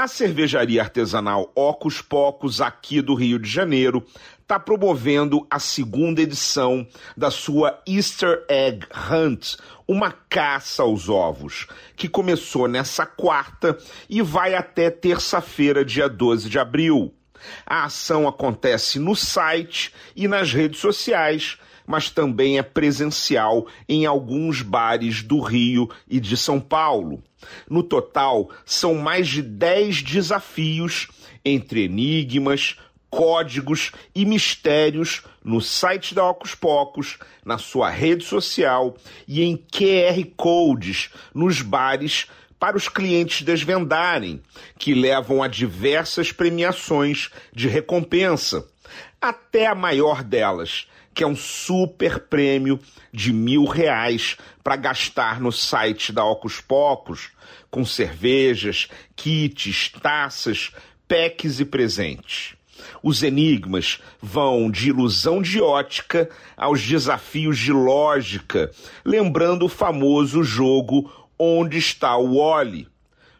A cervejaria artesanal Ocos Pocos, aqui do Rio de Janeiro, está promovendo a segunda edição da sua Easter Egg Hunt, uma caça aos ovos, que começou nessa quarta e vai até terça-feira, dia 12 de abril. A ação acontece no site e nas redes sociais, mas também é presencial em alguns bares do Rio e de São Paulo. No total, são mais de 10 desafios entre enigmas, códigos e mistérios no site da Ocus Pocos, na sua rede social e em QR Codes nos bares para os clientes desvendarem, que levam a diversas premiações de recompensa, até a maior delas, que é um super prêmio de mil reais para gastar no site da Ocus Pocos, com cervejas, kits, taças, packs e presentes. Os enigmas vão de ilusão de ótica aos desafios de lógica, lembrando o famoso jogo Onde está o Wally?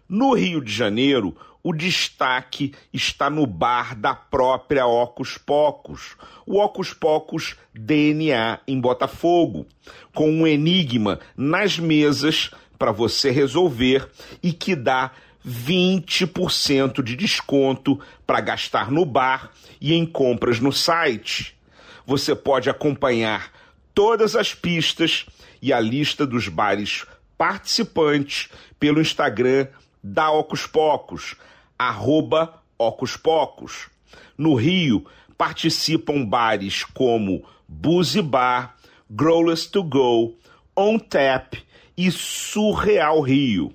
No Rio de Janeiro, o destaque está no bar da própria Ocus Pocos, o Ocus Pocos DNA em Botafogo, com um enigma nas mesas para você resolver e que dá 20% de desconto para gastar no bar e em compras no site. Você pode acompanhar todas as pistas e a lista dos bares participantes pelo Instagram da Ocus Pocos, arroba Ocus Pocos. No Rio, participam bares como Boozy Bar, Growless to Go, On Tap e Surreal Rio.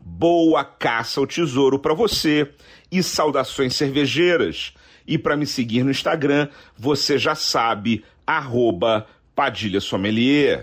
Boa caça ao tesouro para você e saudações cervejeiras. E para me seguir no Instagram, você já sabe, arroba Padilha Sommelier.